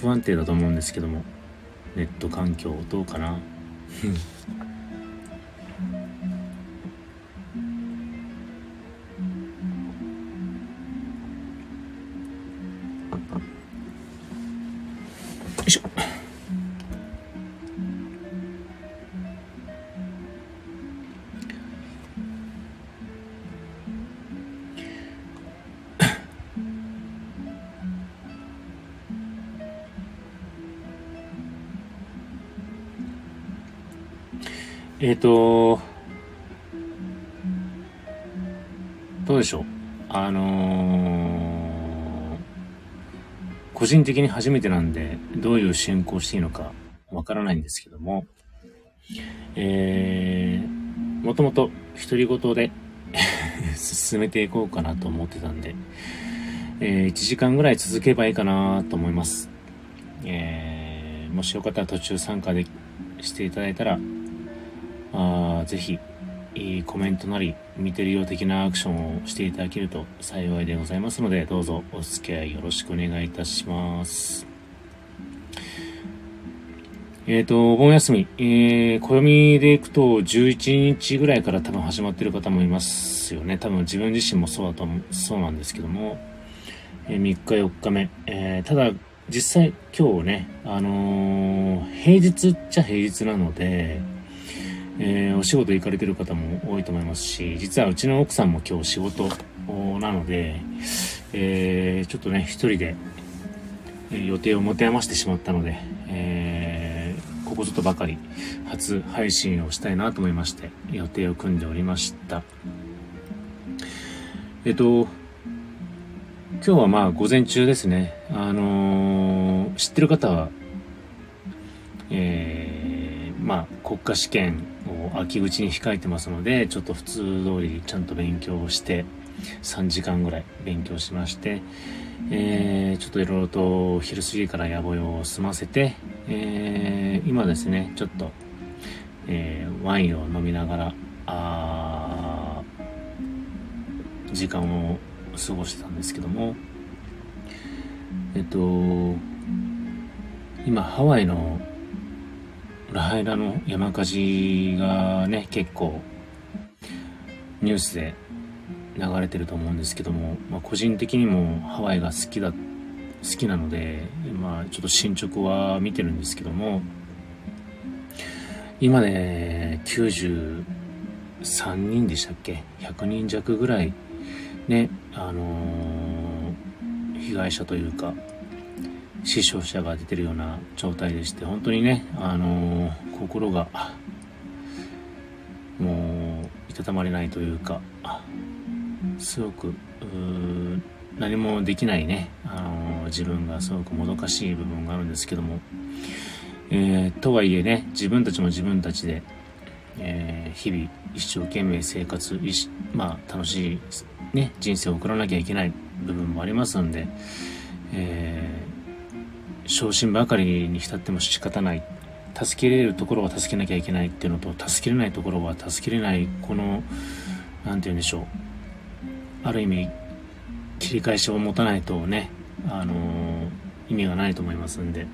不安定だと思うんですけどもネット環境どうかな？えっ、と、どうでしょう？あのー、個人的に初めてなんで、どういう進行していいのかわからないんですけども、えー、もともと独り言で 進めていこうかなと思ってたんで、えー、1時間ぐらい続けばいいかなと思います。えー、もしよかったら途中参加でしていただいたらあぜひ、コメントなり、見てるよ的なアクションをしていただけると幸いでございますので、どうぞお付き合いよろしくお願いいたします。えっ、ー、と、お盆休み、えー、暦でいくと11日ぐらいから多分始まってる方もいますよね。多分自分自身もそうだと、そうなんですけども、えー、3日4日目。えー、ただ、実際今日ね、あのー、平日っちゃ平日なので、えー、お仕事行かれてる方も多いと思いますし、実はうちの奥さんも今日仕事なので、えー、ちょっとね、一人で、え予定を持て余してしまったので、えー、ここちょっとばかり初配信をしたいなと思いまして、予定を組んでおりました。えっと、今日はまあ午前中ですね。あのー、知ってる方は、えー、まあ国家試験秋口に控えてますので、ちょっと普通通りちゃんと勉強して、3時間ぐらい勉強しまして、えー、ちょっといろいろと昼過ぎから野暮用を済ませて、えー、今ですね、ちょっと、えー、ワインを飲みながら、あ時間を過ごしてたんですけども、えっと、今ハワイのラハイナの山火事がね、結構ニュースで流れてると思うんですけども、まあ、個人的にもハワイが好きだ、好きなので、まあちょっと進捗は見てるんですけども、今ね、93人でしたっけ ?100 人弱ぐらいね、あのー、被害者というか、死傷者が出てるような状態でして、本当にね、あのー、心が、もう、いたたまれないというか、すごく、何もできないね、あのー、自分がすごくもどかしい部分があるんですけども、えー、とはいえね、自分たちも自分たちで、えー、日々一生懸命生活、まあ楽しいね、人生を送らなきゃいけない部分もありますんで、え昇進ばかりに浸っても仕方ない。助けれるところは助けなきゃいけないっていうのと助けれないところは助けれないこの何て言うんでしょう。ある意味切り返しを持たないとねあの意味がないと思いますんで。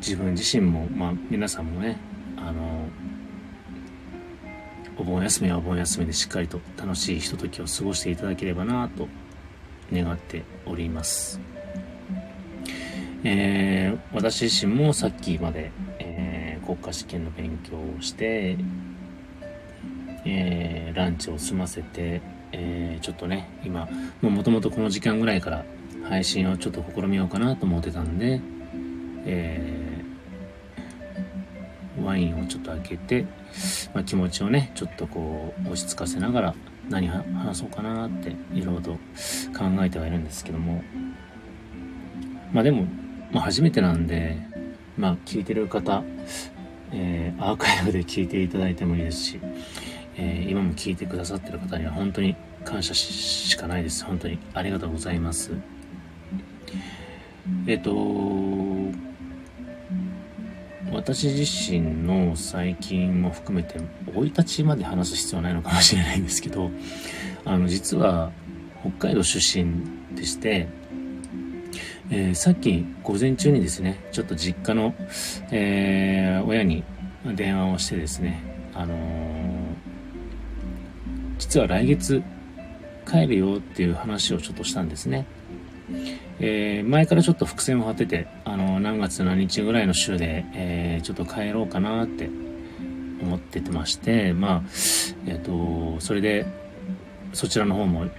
自分自身もまあ皆さんもねあのお盆休みはお盆休みでしっかりと楽しいひとときを過ごしていただければなと願っております。えー、私自身もさっきまで、えー、国家試験の勉強をして、えー、ランチを済ませて、え、ちょっとね、今、もともとこの時間ぐらいから配信をちょっと試みようかなと思ってたんで、え、ワインをちょっと開けて、まあ、気持ちをね、ちょっとこう、落ち着かせながら、何話そうかなっていろいろと考えてはいるんですけども。まあでも、まあ、初めてなんでまあ聞いてる方、えー、アーカイブで聞いていただいてもいいですし、えー、今も聞いてくださってる方には本当に感謝しかないです。本当にありがとうございます。えっ、ー、と私自身の最近も含めて、生い立ちまで話す必要はないのかもしれないんですけど、あの、実は、北海道出身でして、えー、さっき午前中にですね、ちょっと実家の、えー、親に電話をしてですね、あのー、実は来月帰るよっていう話をちょっとしたんですね。えー、前からちょっと伏線を張ってて、あの何月何日ぐらいの週で、えー、ちょっと帰ろうかなって思っててまして、まあ、えっ、ー、と、それで、そちらの方も、ね、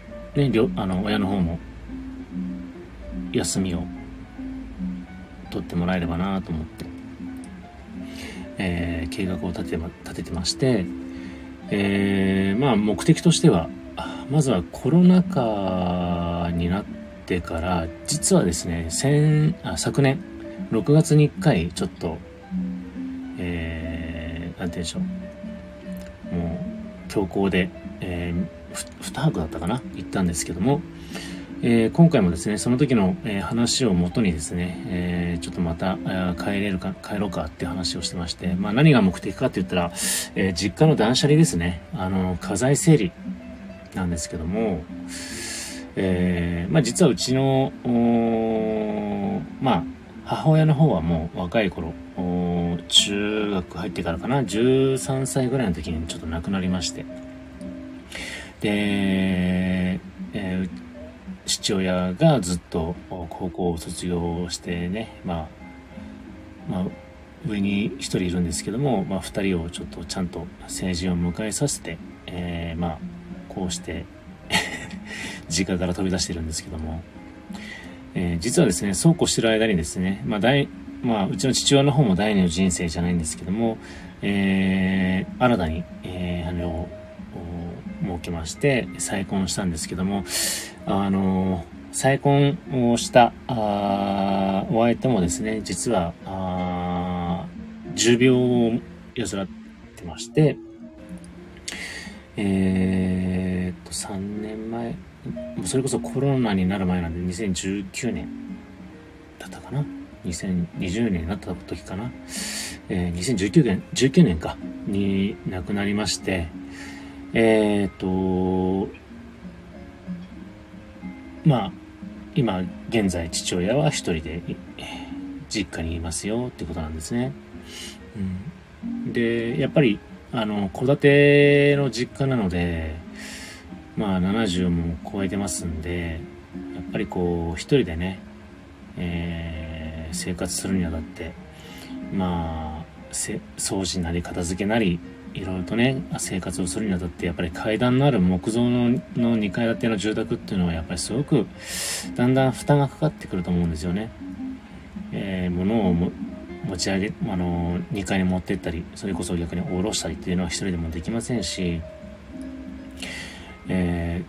あの、親の方も、休みを取ってもらえればなと思って、えー、計画を立て立ててまして、えー、まあ目的としては、まずはコロナ禍になっててから、実はですね、先、あ昨年、6月に1回、ちょっと、えー、なんて言うんでしょう。もう、強行で、えー、2泊だったかな？行ったんですけども、えー、今回もですね、その時の、えー、話をもとにですね、えー、ちょっとまた、帰れるか、帰ろうかって話をしてまして、まあ何が目的かって言ったら、え実家の断捨離ですね。あの、家財整理なんですけども、えまあ実はうちの、まあ、母親の方はもう若い頃、中学入ってからかな、13歳ぐらいの時にちょっと亡くなりまして、で、えー父親がずっと高校を卒業してね、まあ、まあ、上に一人いるんですけども、まあ、二人をちょっとちゃんと成人を迎えさせて、えー、まあ、こうして実家から飛び出してるんですけども、えー、実はですね、そうこうしてる間にですね、まあ、大、まあ、うちの父親の方も第二の人生じゃないんですけども、えー、新たに、えー、あの、設けまして、再婚したんですけども、あの、再婚をしたあお相手もですね、実は、あ重病を患ってまして、えー、っと、3年前、それこそコロナになる前なんで、2019年だったかな ?2020 年になった時かな？えー、2019年、19年か、に亡くなりまして、えっ、と、まあ、今、現在父親は一人で実家にいますよってことなんですね。うん、で、やっぱり、あの、戸建ての実家なので、まあ70も超えてますんで、やっぱりこう、一人でね、えー、生活するにあたって、まあ、掃除なり片付けなり、いろいろとね、生活をするにあたって、やっぱり階段のある木造のの2階建ての住宅っていうのは、やっぱりすごく、だんだん負担がかかってくると思うんですよね。えー、物を持ち上げ、あの、2階に持ってったり、それこそ逆に下ろしたりっていうのは一人でもできませんし、え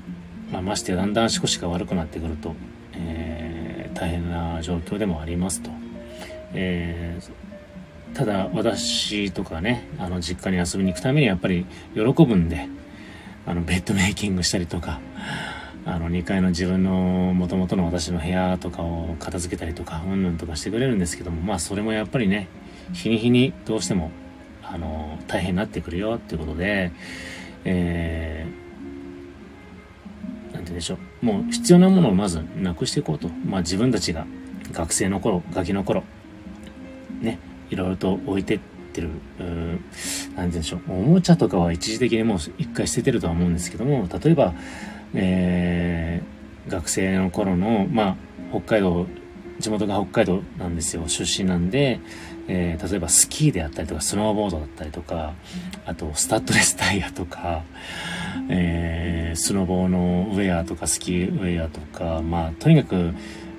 ー、まあ、ましてだんだん足腰が悪くなってくると、えー、大変な状況でもありますと。えーただ私とかね、あの実家に遊びに行くためにやっぱり喜ぶんで、あのベッドメイキングしたりとか、あの2階の自分の元々の私の部屋とかを片付けたりとか、うんぬんとかしてくれるんですけども、まあそれもやっぱりね、日に日にどうしても、あの、大変になってくるよっていうことで、えー、てでしょ。もう必要なものをまずなくしていこうと。まあ自分たちが学生の頃、ガキの頃、ね、いろいろと置いてってる、うなんて言うんでしょう。おもちゃとかは一時的にもう一回捨ててるとは思うんですけども、例えば、えー、学生の頃の、まあ、北海道、地元が北海道なんですよ。出身なんで、えー、例えばスキーであったりとか、スノーボードだったりとか、あと、スタッドレスタイヤとか、えー、スノボーのウェアとか、スキーウェアとか、まあ、とにかく、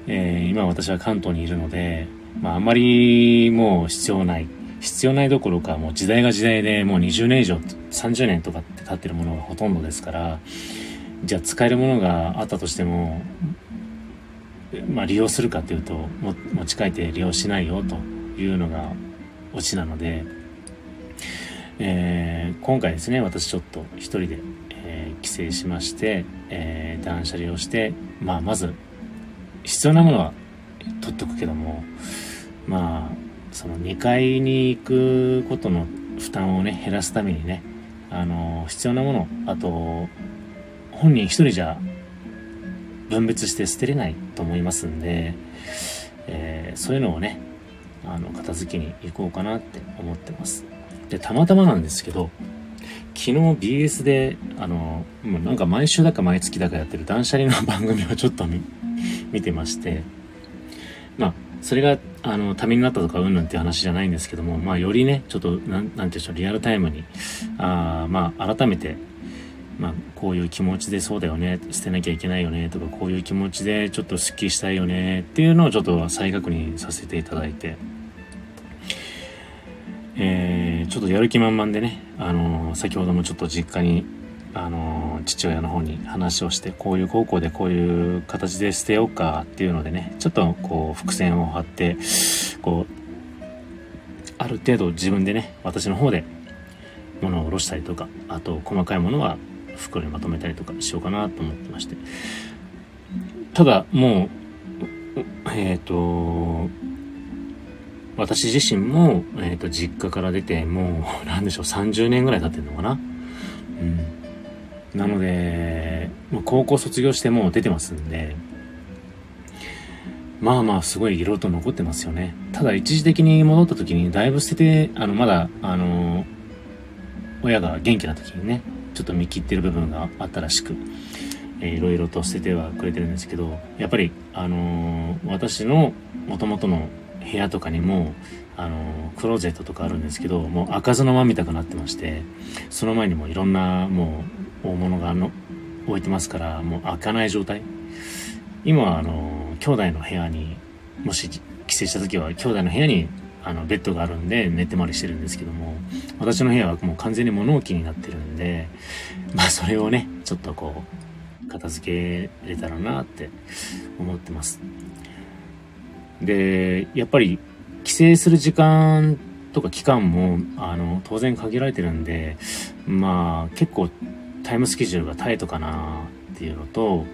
えー、今私は関東にいるので、まあ、あまりもう必要ない。必要ないどころか、もう時代が時代でもう20年以上、30年とかって経ってるものがほとんどですから、じゃあ使えるものがあったとしても、まあ利用するかっていうと、持ち帰って利用しないよというのがオチなので、えー、今回ですね、私ちょっと一人で、えー、帰省しまして、えー、断捨離をして、まあまず必要なものは取っておくけども、まあ、その2階に行くことの負担をね、減らすためにね、あの、必要なもの、あと、本人一人じゃ分別して捨てれないと思いますんで、えー、そういうのをね、あの、片付けに行こうかなって思ってます。で、たまたまなんですけど、昨日 BS で、あの、もうなんか毎週だか毎月だかやってる断捨離の番組をちょっと見てまして、まあ、それが、あの、ためになったとかうんぬんっていう話じゃないんですけども、まあ、よりね、ちょっと、なん、なんていうんでしょう、リアルタイムに、あまあ、改めて、まあ、こういう気持ちでそうだよね、捨てなきゃいけないよね、とか、こういう気持ちでちょっとスッキリしたいよね、っていうのをちょっと再確認させていただいて、えー、ちょっとやる気満々でね、あのー、先ほどもちょっと実家にあの父親の方に話をしてこういう高校でこういう形で捨てようかっていうのでねちょっとこう伏線を張ってこうある程度自分でね私の方で物を下ろしたりとかあと細かいものは袋にまとめたりとかしようかなと思ってまして。ただもうえっ、ー、と私自身も、えっ、ー、と実家から出てもう 何でしょう30年ぐらい経ってんのかな。うん。なので、高校卒業してもう出てますんで、まあまあすごい色と残ってますよね。ただ一時的に戻った時にだいぶ捨てて、あの、まだ、あの、親が元気な時にね、ちょっと見切ってる部分があったらしく、えー、いろいろと捨ててはくれてるんですけど、やっぱり、あのー、私の元々の部屋とかにも、あの、クローゼットとかあるんですけど、もう開かずの間みたくなってまして、その前にもいろんなもう大物がの置いてますから、もう開かない状態。今はあの、兄弟の部屋に、もし帰省した時は兄弟の部屋にあのベッドがあるんで寝てまりしてるんですけども、私の部屋はもう完全に物置になってるんで、まあそれをね、ちょっとこう、片付けれたらなって思ってます。で、やっぱり帰省する時間とか期間も、あの、当然限られてるんで、まあ、結構タイムスケジュールがタイトかなっていうのと、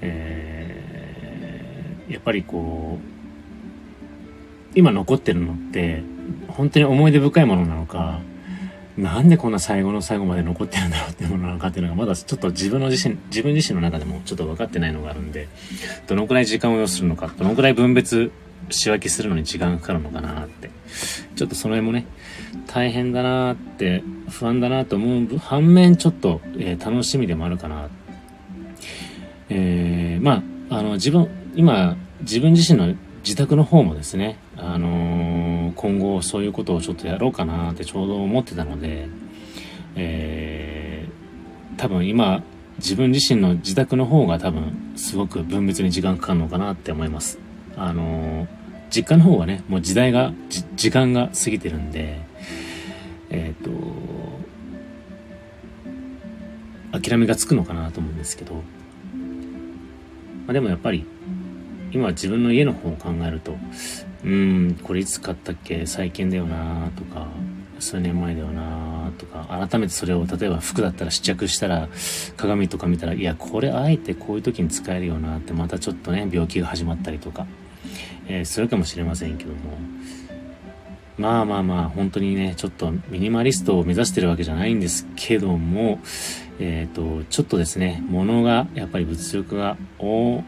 えー、やっぱりこう、今残ってるのって、本当に思い出深いものなのか、なんでこんな最後の最後まで残ってるんだろうっていうものなのかっていうのがまだちょっと自分の自身、自分自身の中でもちょっと分かってないのがあるんで、どのくらい時間を要するのか、どのくらい分別仕分けするのに時間がかかるのかなって。ちょっとその辺もね、大変だなって、不安だなと思う反面、ちょっと、えー、楽しみでもあるかな。えー、まあ、あの、自分、今、自分自身の自宅の方もですね、あのー、今後そういうことをちょっとやろうかなってちょうど思ってたので、えー、多分今、自分自身の自宅の方が多分すごく分別に時間かかるのかなって思います。あのー、実家の方はね、もう時代が、時間が過ぎてるんで、えっ、と、諦めがつくのかなと思うんですけど、まあ、でもやっぱり、今自分の家の方を考えると、うん、これいつ買ったっけ？最近だよなとか、数年前だよなとか、改めてそれを、例えば服だったら試着したら、鏡とか見たら、いや、これあえてこういう時に使えるよなって、またちょっとね、病気が始まったりとか、えー、するかもしれませんけども、まあまあまあ、本当にね、ちょっとミニマリストを目指してるわけじゃないんですけども、えっ、ー、と、ちょっとですね、物が、やっぱり物欲が多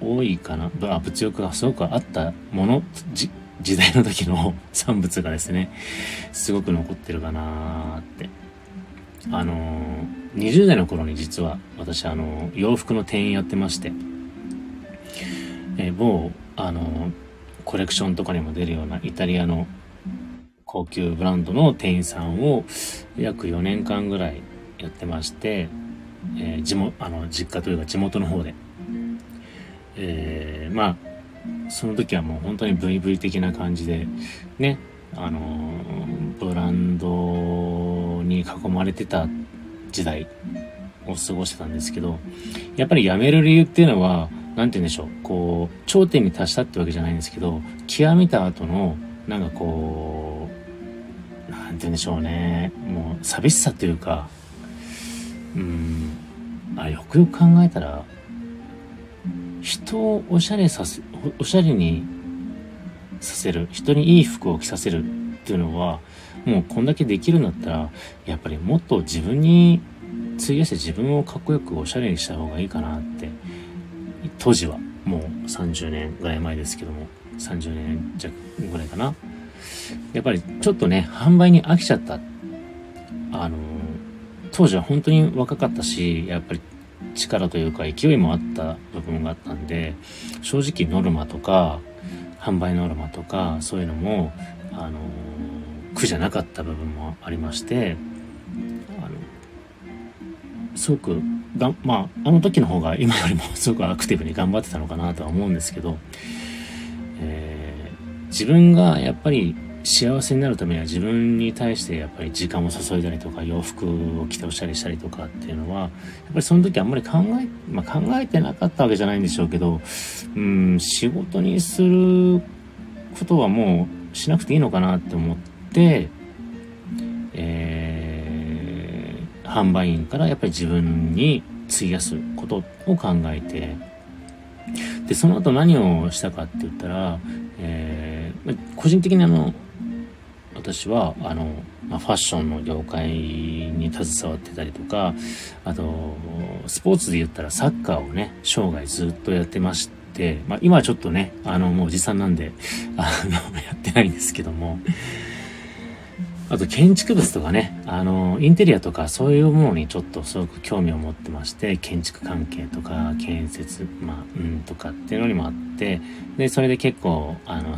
多いかな、物欲がすごくあったもの、時代の時の 産物がですね、すごく残ってるかなって。あのー、20代の頃に実は私あの洋服の店員やってまして、え、某あの、コレクションとかにも出るようなイタリアの高級ブランドの店員さんを約4年間ぐらいやってまして、えー、地元、あの、実家というか地元の方で。えー、まあ、その時はもう本当に VV 的な感じで、ね、あのブランドに囲まれてた時代を過ごしてたんですけど、やっぱり辞める理由っていうのは、なんて言うんでしょう、こう、頂点に達したってわけじゃないんですけど、極めた後の、なんかこう、なんて言うんでしょうね、もう寂しさというか、うん、あ、よくよく考えたら、人をおしゃれさせ、おしゃれにさせる、人にいい服を着させるっていうのは、もうこんだけできるんだったら、やっぱりもっと自分に費やして自分をかっこよくおしゃれにした方がいいかなって当時はもう30年ぐらい前ですけども、30年弱ぐらいかな。やっぱりちょっとね、販売に飽きちゃった。あの、当時は本当に若かったし、やっぱり力というか勢いもあった部分があったんで、正直ノルマとか、販売ノルマとか、そういうのも、あの、苦じゃなかった部分もありまして、あの、すごくが、まあ、あの時の方が今よりも すごくアクティブに頑張ってたのかなとは思うんですけど、えー、自分がやっぱり幸せになるためには自分に対してやっぱり時間を注いだりとか洋服を着ておしゃれしたりとかっていうのはやっぱりその時あんまり考え、まあ、考えてなかったわけじゃないんでしょうけどうん仕事にすることはもうしなくていいのかなって思って、えー、販売員からやっぱり自分に費やすことを考えてでその後何をしたかって言ったら、えー、個人的にあの私はあの、まあ、ファッションの業界に携わってたりとかあとスポーツで言ったらサッカーをね生涯ずっとやってまして、まあ、今はちょっとねあのもうおじさんなんであのやってないんですけども。あと建築物とかね、あの、インテリアとかそういうものにちょっとすごく興味を持ってまして、建築関係とか建設、まあ、うんとかっていうのにもあって、で、それで結構、あの、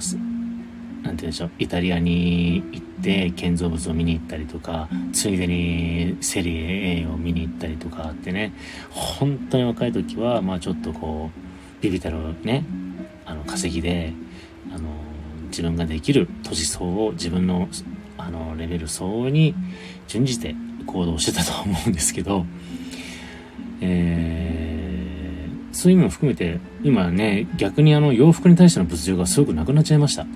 なんて言うんでしょう、イタリアに行って建造物を見に行ったりとか、ついでにセリエ A を見に行ったりとかってね、本当に若い時は、まあちょっとこう、ビビたるね、あの、稼ぎで、あの、自分ができる年相を自分のあの、レベル相応に準じて行動してたと思うんですけど、えー、そういう意味も含めて、今ね、逆にあの、洋服に対しての物欲がすごくなくなっちゃいました。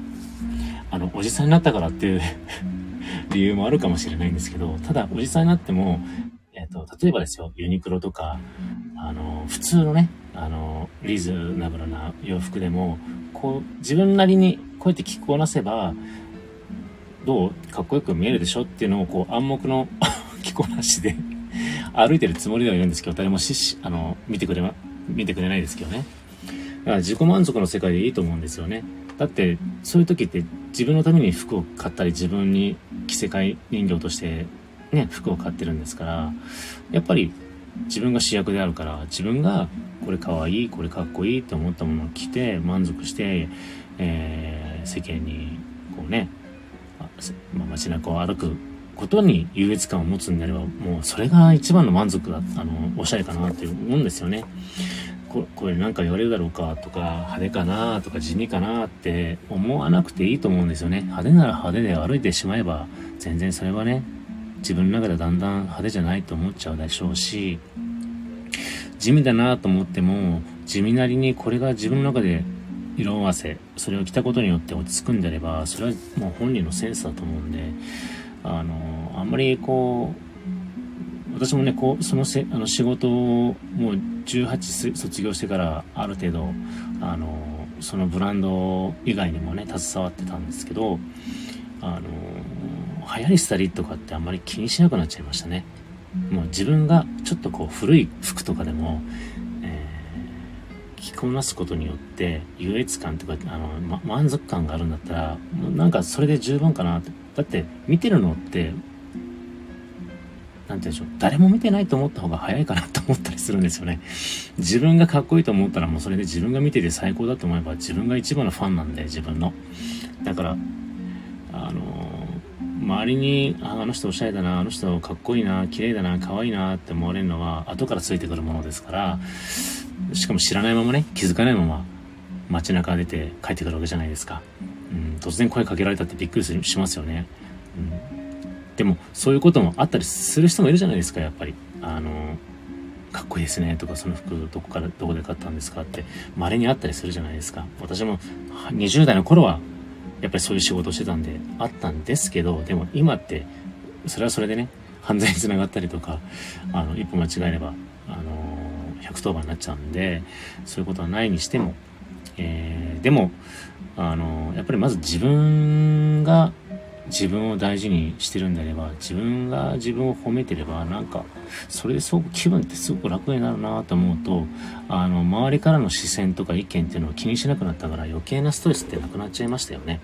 あの、おじさんになったからっていう 理由もあるかもしれないんですけど、ただ、おじさんになっても、えっ、と、例えばですよ、ユニクロとか、あの、普通のね、あの、リーズナブルな洋服でも、こう、自分なりにこうやって着こなせば、どうかっこよく見えるでしょ？っていうのをこう暗黙の 着こなしで 歩いてるつもりではいるんですけど、誰もし、あの、見てくれ、見てくれないですけどね。だから自己満足の世界でいいと思うんですよね。だって、そういう時って自分のために服を買ったり、自分に着せ替え人形としてね、服を買ってるんですから、やっぱり自分が主役であるから、自分がこれかわいい、これかっこいいって思ったものを着て満足して、えー、世間にこうね、まあ、街中を歩くことに優越感を持つんであれば、もうそれが一番の満足だ、あの、おしゃれかなって思うんですよね。ここれなんか言われるだろうかとか、派手かなとか地味かなって思わなくていいと思うんですよね。派手なら派手で歩いてしまえば、全然それはね、自分の中でだんだん派手じゃないと思っちゃうでしょうし、地味だなと思っても、地味なりにこれが自分の中で色合わせ、それを着たことによって落ち着くんであれば、それはもう本人のセンスだと思うんで、あの、あんまりこう、私もね、こう、そのせ、あの仕事をもう18卒業してからある程度、あの、そのブランド以外にもね、携わってたんですけど、あの、流行りしたりとかってあんまり気にしなくなっちゃいましたね。もう自分がちょっとこう古い服とかでも、着こなすことによって優越感とかあの、ま、満足感があるんだったらもうなんかそれで十分かなってだって見てるのってなんて言うでしょう誰も見てないと思った方が早いかなと思ったりするんですよね自分がかっこいいと思ったらもうそれで自分が見てて最高だと思えば自分が一番のファンなんで自分のだからあの周りにあの人おしゃれだなあの人かっこいいな綺麗だな可愛いなって思われるのは後からついてくるものですからしかも知らないままね、気づかないまま街中出て帰ってくるわけじゃないですか。うん、突然声かけられたってびっくりしますよね。うん、でも、そういうこともあったりする人もいるじゃないですか、やっぱり。あの、かっこいいですねとか、その服どこから、どこで買ったんですかって、稀にあったりするじゃないですか。私も20代の頃は、やっぱりそういう仕事をしてたんで、あったんですけど、でも今って、それはそれでね、犯罪につながったりとか、あの、一歩間違えれば、あの110番になっちゃうんで、そういうことはないにしても、えー、でも、あの、やっぱりまず自分が自分を大事にしてるんであれば、自分が自分を褒めてれば、なんか、それですごく気分ってすごく楽になるなと思うと、あの、周りからの視線とか意見っていうのを気にしなくなったから余計なストレスってなくなっちゃいましたよね。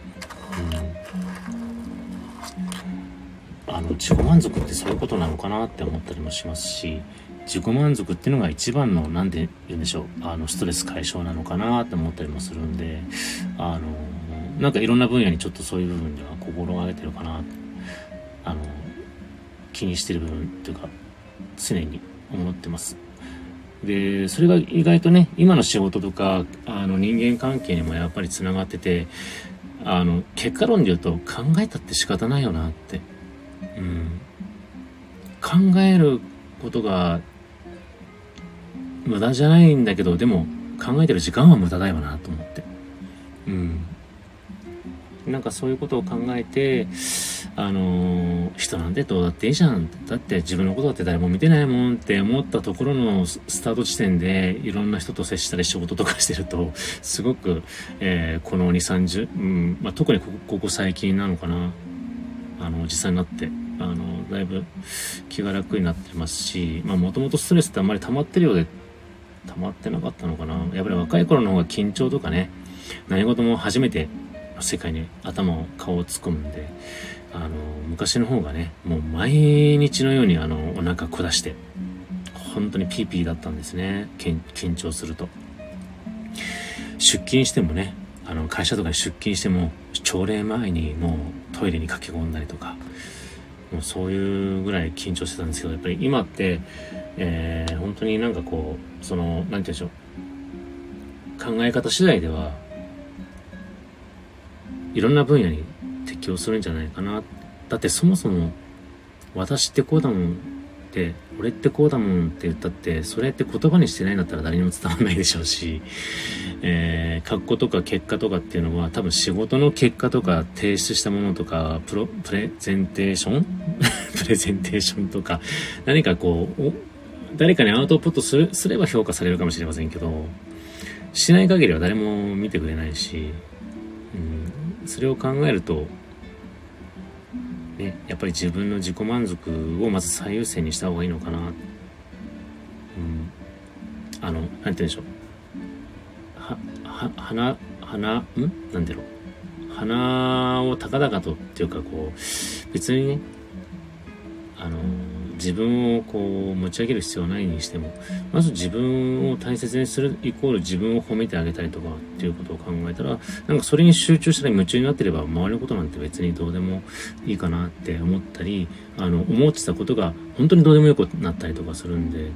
うん。あの、自己満足ってそういうことなのかなって思ったりもしますし、自己満足っていうのが一番の、なんで言うんでしょう、あの、ストレス解消なのかなって思ったりもするんで、あの、なんかいろんな分野にちょっとそういう部分では心がけてるかな。あの気にしてる部分っていうか常に思ってます。でそれが意外とね今の仕事とかあの人間関係にもやっぱりつながっててあの結果論で言うと考えたって仕方ないよなって。うん。考えることが無駄じゃないんだけどでも考えてる時間は無駄だよなと思って。うん。なんかそういうことを考えて、あのー、人なんてどうだっていいじゃん。だって自分のことだって誰も見てないもんって思ったところのスタート地点でいろんな人と接したり仕事とかしてると、すごく、えー、この2、30、うん、まあ、特にここ最近なのかな。あの、実際になって、あの、だいぶ気が楽になってますし、まあもともとストレスってあんまり溜まってるようで、溜まってなかったのかな。やっぱり若い頃の方が緊張とかね、何事も初めての世界に頭を顔を突っ込むんであの昔の方がねもう毎日のようにあのお腹下して本当にピーピーだったんですね。緊張すると。出勤してもねあの会社とかに出勤しても朝礼前にもうトイレに駆け込んだりとかもうそういうぐらい緊張してたんですけどやっぱり今って、えー、本当になんかこうその何て言うんでしょう。考え方次第ではいろんな分野に適応するんじゃないかな。だってそもそも、私ってこうだもんって、俺ってこうだもんって言ったって、それって言葉にしてないんだったら誰にも伝わんないでしょうし、えー、格好とか結果とかっていうのは多分仕事の結果とか提出したものとか、プロ、プレゼンテーション？プレゼンテーションとか、何かこう、誰かにアウトプットす、すれば評価されるかもしれませんけど、しない限りは誰も見てくれないし、それを考えると、ね、やっぱり自分の自己満足をまず最優先にした方がいいのかな。うん。あの、なんて言うんでしょう。は、は、花、花、ん？なんだろう。花を高々とっていうかこう、別にね、あの、自分をこう持ち上げる必要はないにしてもまず自分を大切にするイコール自分を褒めてあげたりとかっていうことを考えたらなんかそれに集中したり夢中になってれば周りのことなんて別にどうでもいいかなって思ったりあの思ってたことが本当にどうでもよくなったりとかするんで、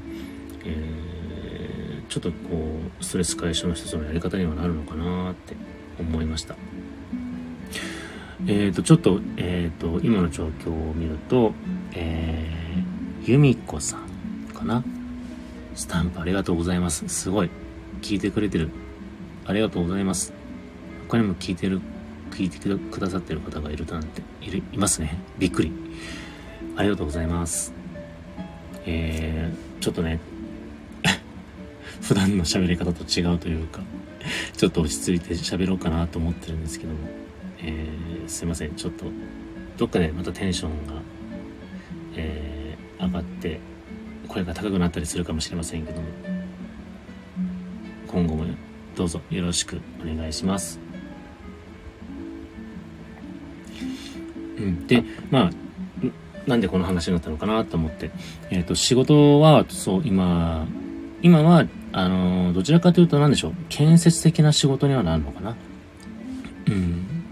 えー、ちょっとこうストレス解消の一つのやり方にはなるのかなって思いました。えっ、ー、と、ちょっと、えっ、ー、と、今の状況を見ると、えー由美子さんかな？スタンプありがとうございます。すごい。聞いてくれてる。ありがとうございます。他にも聞いてる、聞いてくださってる方がいるなんて、いる、いますね。びっくり。ありがとうございます。えー、ちょっとね、普段の喋り方と違うというか、ちょっと落ち着いて喋ろうかなと思ってるんですけども、えー、すいません。ちょっと、どっかでまたテンションが、えー上がって声が高くなったりするかもしれませんけども。今後もどうぞよろしくお願いします。うん、でまあなんでこの話になったのかなと思って、えっ、ー、と仕事はそう今今はあのどちらかというと何でしょう。建設的な仕事にはなるのかな。うん。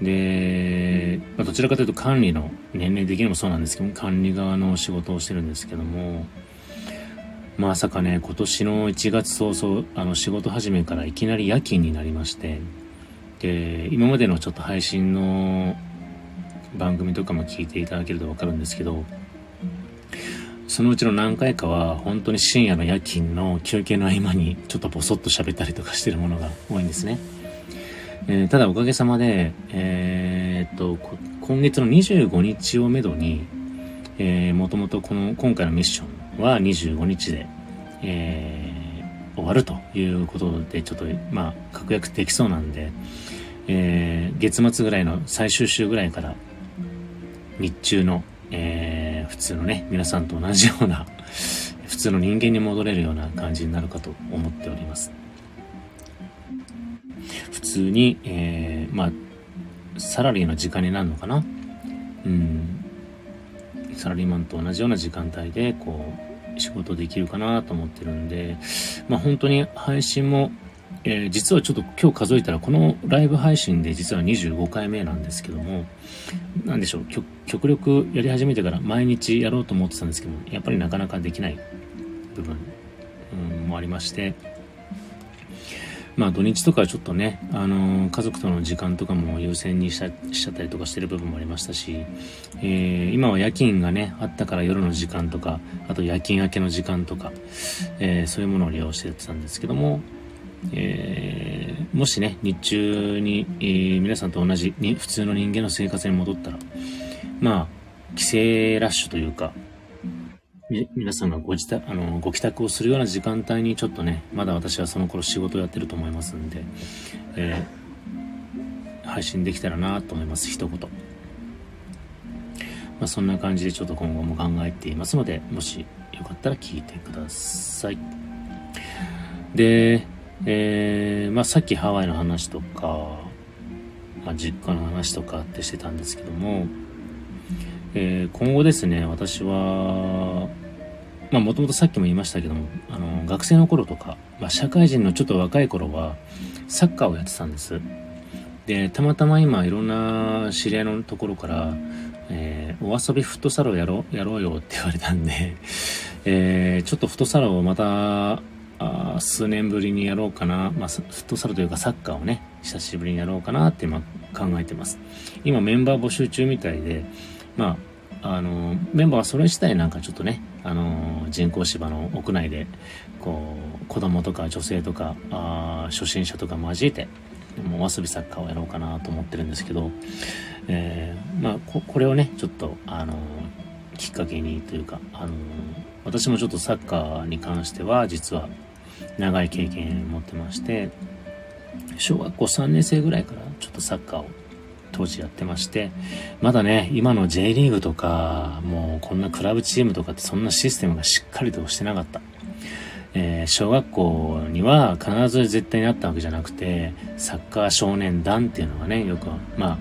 で、まあ、どちらかというと管理の年齢的にもそうなんですけど管理側の仕事をしてるんですけどもまさかね今年の1月早々あの仕事始めからいきなり夜勤になりましてで今までのちょっと配信の番組とかも聞いていただけると分かるんですけどそのうちの何回かは本当に深夜の夜勤の休憩の合間にちょっとボソッと喋ったりとかしてるものが多いんですね。えー、ただおかげさまで、えー、っと、今月の25日をめどに、えー、もともとこの、今回のミッションは25日で、えー、終わるということで、ちょっと、まあ、確約できそうなんで、えー、月末ぐらいの最終週ぐらいから、日中の、えー、普通のね、皆さんと同じような普通の人間に戻れるような感じになるかと思っております。通に、えー、まあ、サラリーの時間になるのかな？うん。サラリーマンと同じような時間帯で、こう、仕事できるかなと思ってるんで、まあ本当に配信も、えー、実はちょっと今日数えたらこのライブ配信で実は25回目なんですけども、なんでしょう、極力やり始めてから毎日やろうと思ってたんですけども、やっぱりなかなかできない部分、うん、もありまして、まあ土日とかちょっとね、あのー、家族との時間とかも優先にしちゃったりとかしてる部分もありましたし、えー、今は夜勤がね、あったから夜の時間とか、あと夜勤明けの時間とか、えー、そういうものを利用してやってたんですけども、えー、もしね、日中に、えー、皆さんと同じに普通の人間の生活に戻ったら、まあ、帰省ラッシュというか、皆さんがご自宅、あの、ご帰宅をするような時間帯にちょっとね、まだ私はその頃仕事をやってると思いますんで、えー、配信できたらなと思います、一言。まあ、そんな感じでちょっと今後も考えていますので、もしよかったら聞いてください。で、えー、まあ、さっきハワイの話とか、まあ、実家の話とかってしてたんですけども、えー、今後ですね、私は、まあもともとさっきも言いましたけども、あの、学生の頃とか、まあ社会人のちょっと若い頃は、サッカーをやってたんです。で、たまたま今いろんな知り合いのところから、えー、お遊びフットサルをやろう、やろうよって言われたんで、えー、ちょっとフットサルをまた、あ数年ぶりにやろうかな、まあ、フットサルというかサッカーをね、久しぶりにやろうかなって今考えてます。今メンバー募集中みたいで、まあ、あの、メンバーはそれ自体なんかちょっとね、あの、人工芝の屋内で、こう、子供とか女性とか、あ初心者とか交えて、もう遊びサッカーをやろうかなと思ってるんですけど、えー、まあこ、これをね、ちょっと、あの、きっかけにというか、あの、私もちょっとサッカーに関しては、実は長い経験を持ってまして、小学校3年生ぐらいからちょっとサッカーを当時やってまして、まだね、今の J リーグとか、もうこんなクラブチームとかってそんなシステムがしっかりとしてなかった。えー、小学校には必ず絶対にあったわけじゃなくて、サッカー少年団っていうのがね、よく、まあ、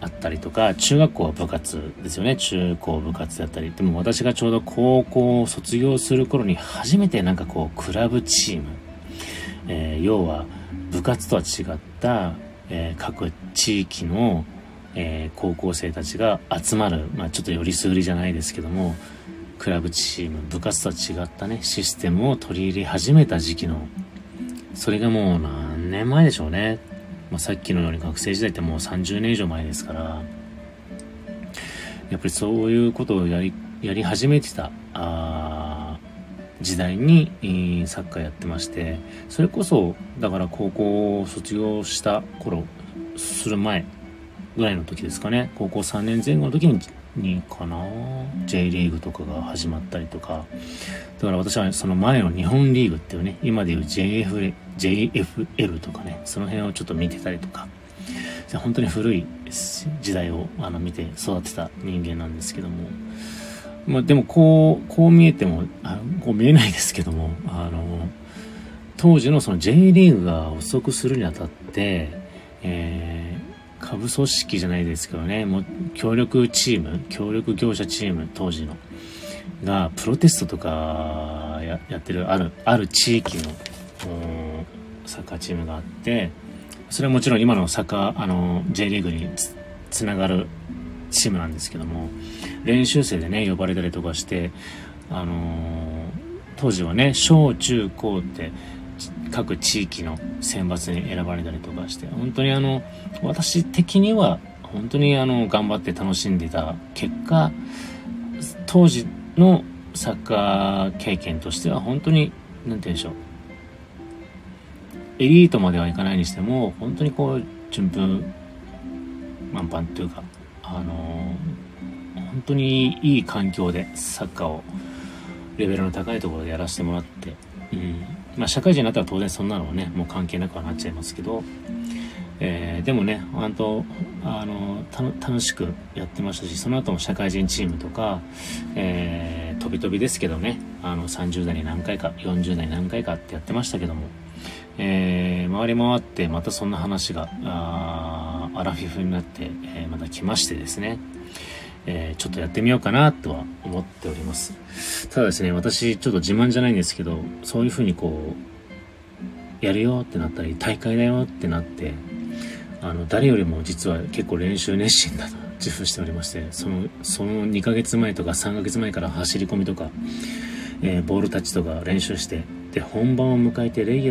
あったりとか、中学校は部活ですよね。中高部活だったり。でも私がちょうど高校を卒業する頃に初めてなんかこう、クラブチーム、えー、要は部活とは違った、えー、各地域の、えー、高校生たちが集まる、まあちょっとよりすぐりじゃないですけども、クラブチーム、部活とは違ったね、システムを取り入れ始めた時期の、それがもう何年前でしょうね。まあ、さっきのように学生時代ってもう30年以上前ですから、やっぱりそういうことをやり、やり始めてた、あ時代に、サッカーやってまして、それこそ、だから高校を卒業した頃、する前ぐらいの時ですかね、高校3年前後の時に、にかな J リーグとかが始まったりとか、だから私はその前の日本リーグっていうね、今でいう JF、JFL とかね、その辺をちょっと見てたりとか、本当に古い時代をあの見て育てた人間なんですけども、まあでもこう、こう見えても、あこう見えないですけども、あの、当時のその J リーグが発足するにあたって、えー、下部組織じゃないですけどね、もう協力チーム、協力業者チーム、当時の、が、プロテストとかややってる、ある、ある地域の、サッカーチームがあって、それはもちろん今のサッカー、あの、J リーグにつながるチームなんですけども、練習生でね、呼ばれたりとかして、あのー、当時はね、小中高って各地域の選抜に選ばれたりとかして、本当にあの、私的には本当にあの、頑張って楽しんでた結果、当時のサッカー経験としては本当に、なんて言うんでしょう。エリートまではいかないにしても、本当にこう、順風満帆というか、あの、本当にいい環境でサッカーをレベルの高いところでやらせてもらって、うん。まあ社会人になったら当然そんなのはね、もう関係なくはなっちゃいますけど、えー、でもね、本当あの、楽しくやってましたし、その後も社会人チームとか、えー、飛び飛びですけどね、あの、30代に何回か、40代に何回かってやってましたけども、えー、回り回ってまたそんな話が、あアラフィフになって、えー、また来ましてですね、えー、ちょっとやってみようかなとは思っております。ただですね、私ちょっと自慢じゃないんですけど、そういうふうにこう、やるよってなったり、大会だよってなって、あの、誰よりも実は結構練習熱心だと 自負しておりまして、その、その2ヶ月前とか3ヶ月前から走り込みとか、えー、ボールタッチとか練習して、で、本番を迎えてレギュ